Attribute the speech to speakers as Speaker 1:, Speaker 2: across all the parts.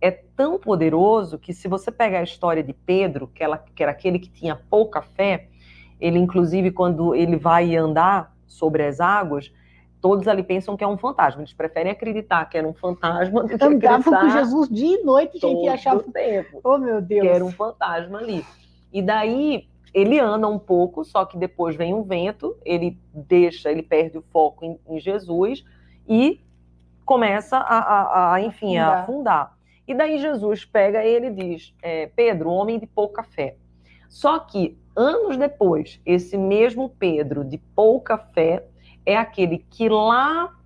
Speaker 1: é tão poderoso que se você pegar a história de Pedro, que, ela, que era aquele que tinha pouca fé, ele inclusive quando ele vai andar sobre as águas, todos ali pensam que é um fantasma. Eles preferem acreditar que era um fantasma do que
Speaker 2: Andavam com Jesus dia e noite, gente, e achavam...
Speaker 1: tempo.
Speaker 2: Oh, meu Deus.
Speaker 1: Que era um fantasma ali. E daí ele anda um pouco, só que depois vem um vento, ele deixa, ele perde o foco em, em Jesus e começa a, a, a enfim, a afundar. E daí Jesus pega ele e diz: é, Pedro, homem de pouca fé. Só que anos depois, esse mesmo Pedro de pouca fé é aquele que lá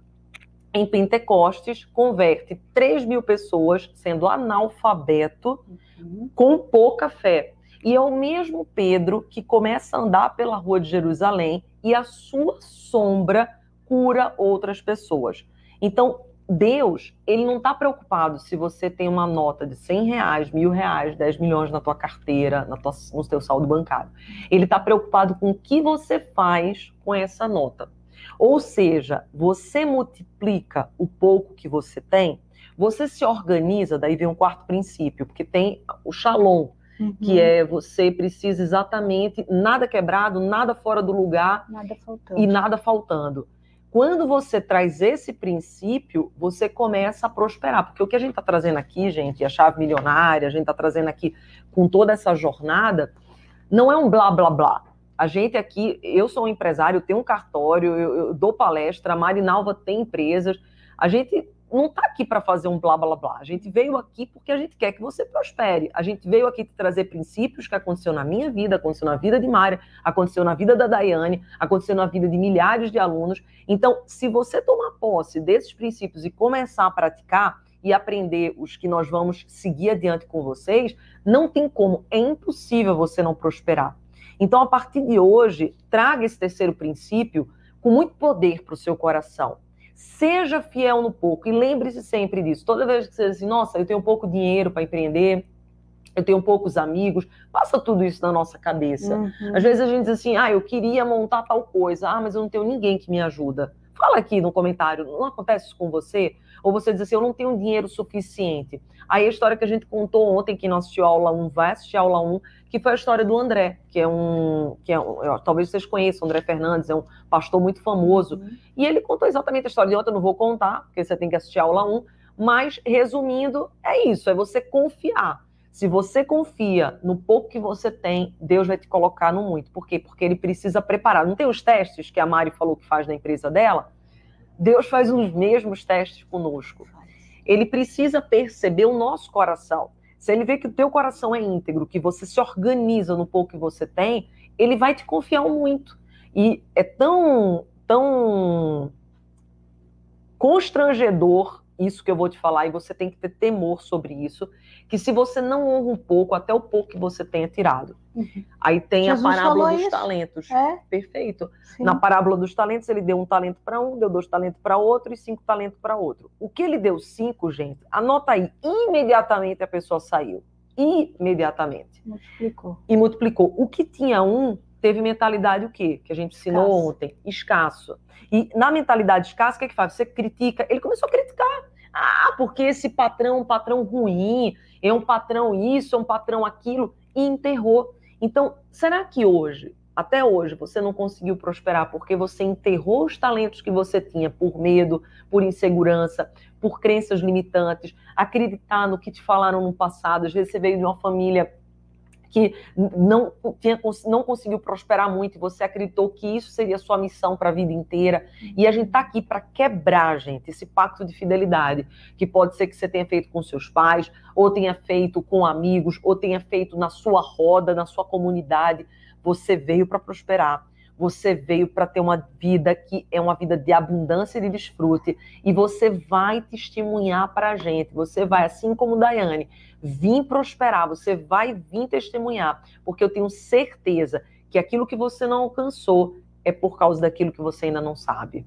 Speaker 1: em Pentecostes converte 3 mil pessoas, sendo analfabeto, uhum. com pouca fé. E é o mesmo Pedro que começa a andar pela rua de Jerusalém e a sua sombra cura outras pessoas. Então, Deus, ele não está preocupado se você tem uma nota de 100 reais, mil reais, 10 milhões na tua carteira, na tua, no seu saldo bancário. Ele está preocupado com o que você faz com essa nota. Ou seja, você multiplica o pouco que você tem, você se organiza, daí vem um quarto princípio, porque tem o shalom, uhum. que é você precisa exatamente nada quebrado, nada fora do lugar
Speaker 2: nada
Speaker 1: e nada faltando. Quando você traz esse princípio, você começa a prosperar. Porque o que a gente está trazendo aqui, gente, a chave milionária, a gente está trazendo aqui com toda essa jornada, não é um blá blá blá. A gente aqui, eu sou um empresário, tenho um cartório, eu, eu dou palestra, a Marinalva tem empresas. A gente não está aqui para fazer um blá blá blá. A gente veio aqui porque a gente quer que você prospere. A gente veio aqui te trazer princípios que aconteceu na minha vida, aconteceu na vida de Mária, aconteceu na vida da Daiane, aconteceu na vida de milhares de alunos. Então, se você tomar posse desses princípios e começar a praticar e aprender os que nós vamos seguir adiante com vocês, não tem como, é impossível você não prosperar. Então, a partir de hoje, traga esse terceiro princípio com muito poder para o seu coração. Seja fiel no pouco e lembre-se sempre disso. Toda vez que você diz assim, nossa, eu tenho pouco dinheiro para empreender, eu tenho poucos amigos, passa tudo isso na nossa cabeça. Uhum. Às vezes a gente diz assim, ah, eu queria montar tal coisa, ah, mas eu não tenho ninguém que me ajuda. Fala aqui no comentário, não acontece isso com você? Ou você diz assim, eu não tenho dinheiro suficiente. Aí a história que a gente contou ontem, que não assistiu a aula 1, vai assistir a aula 1, que foi a história do André, que é um. Que é um talvez vocês conheçam, André Fernandes, é um pastor muito famoso. Uhum. E ele contou exatamente a história de ontem, eu não vou contar, porque você tem que assistir a aula 1. Mas, resumindo, é isso: é você confiar. Se você confia no pouco que você tem, Deus vai te colocar no muito. Por quê? Porque ele precisa preparar. Não tem os testes que a Mari falou que faz na empresa dela? Deus faz os mesmos testes conosco. Ele precisa perceber o nosso coração. Se ele vê que o teu coração é íntegro, que você se organiza no pouco que você tem, ele vai te confiar muito. E é tão, tão constrangedor isso que eu vou te falar, e você tem que ter temor sobre isso, que se você não honra um pouco, até o pouco que você tenha tirado. Uhum. Aí tem Jesus a parábola dos isso. talentos.
Speaker 2: É?
Speaker 1: Perfeito. Sim. Na parábola dos talentos, ele deu um talento para um, deu dois talentos para outro e cinco talentos para outro. O que ele deu cinco, gente, anota aí, imediatamente a pessoa saiu. Imediatamente.
Speaker 2: Multiplicou.
Speaker 1: E multiplicou. O que tinha um, teve mentalidade o quê? Que a gente ensinou escasso. ontem. Escasso. E na mentalidade escassa, o que é que faz? Você critica. Ele começou a criticar. Ah, porque esse patrão é um patrão ruim, é um patrão isso, é um patrão aquilo, e enterrou. Então, será que hoje, até hoje, você não conseguiu prosperar porque você enterrou os talentos que você tinha por medo, por insegurança, por crenças limitantes, acreditar no que te falaram no passado? Às vezes você veio de uma família que não, tinha, não conseguiu prosperar muito e você acreditou que isso seria sua missão para a vida inteira. E a gente está aqui para quebrar, gente, esse pacto de fidelidade, que pode ser que você tenha feito com seus pais, ou tenha feito com amigos, ou tenha feito na sua roda, na sua comunidade. Você veio para prosperar. Você veio para ter uma vida que é uma vida de abundância e de desfrute. E você vai testemunhar para a gente. Você vai, assim como Daiane, vir prosperar. Você vai vir testemunhar. Porque eu tenho certeza que aquilo que você não alcançou é por causa daquilo que você ainda não sabe.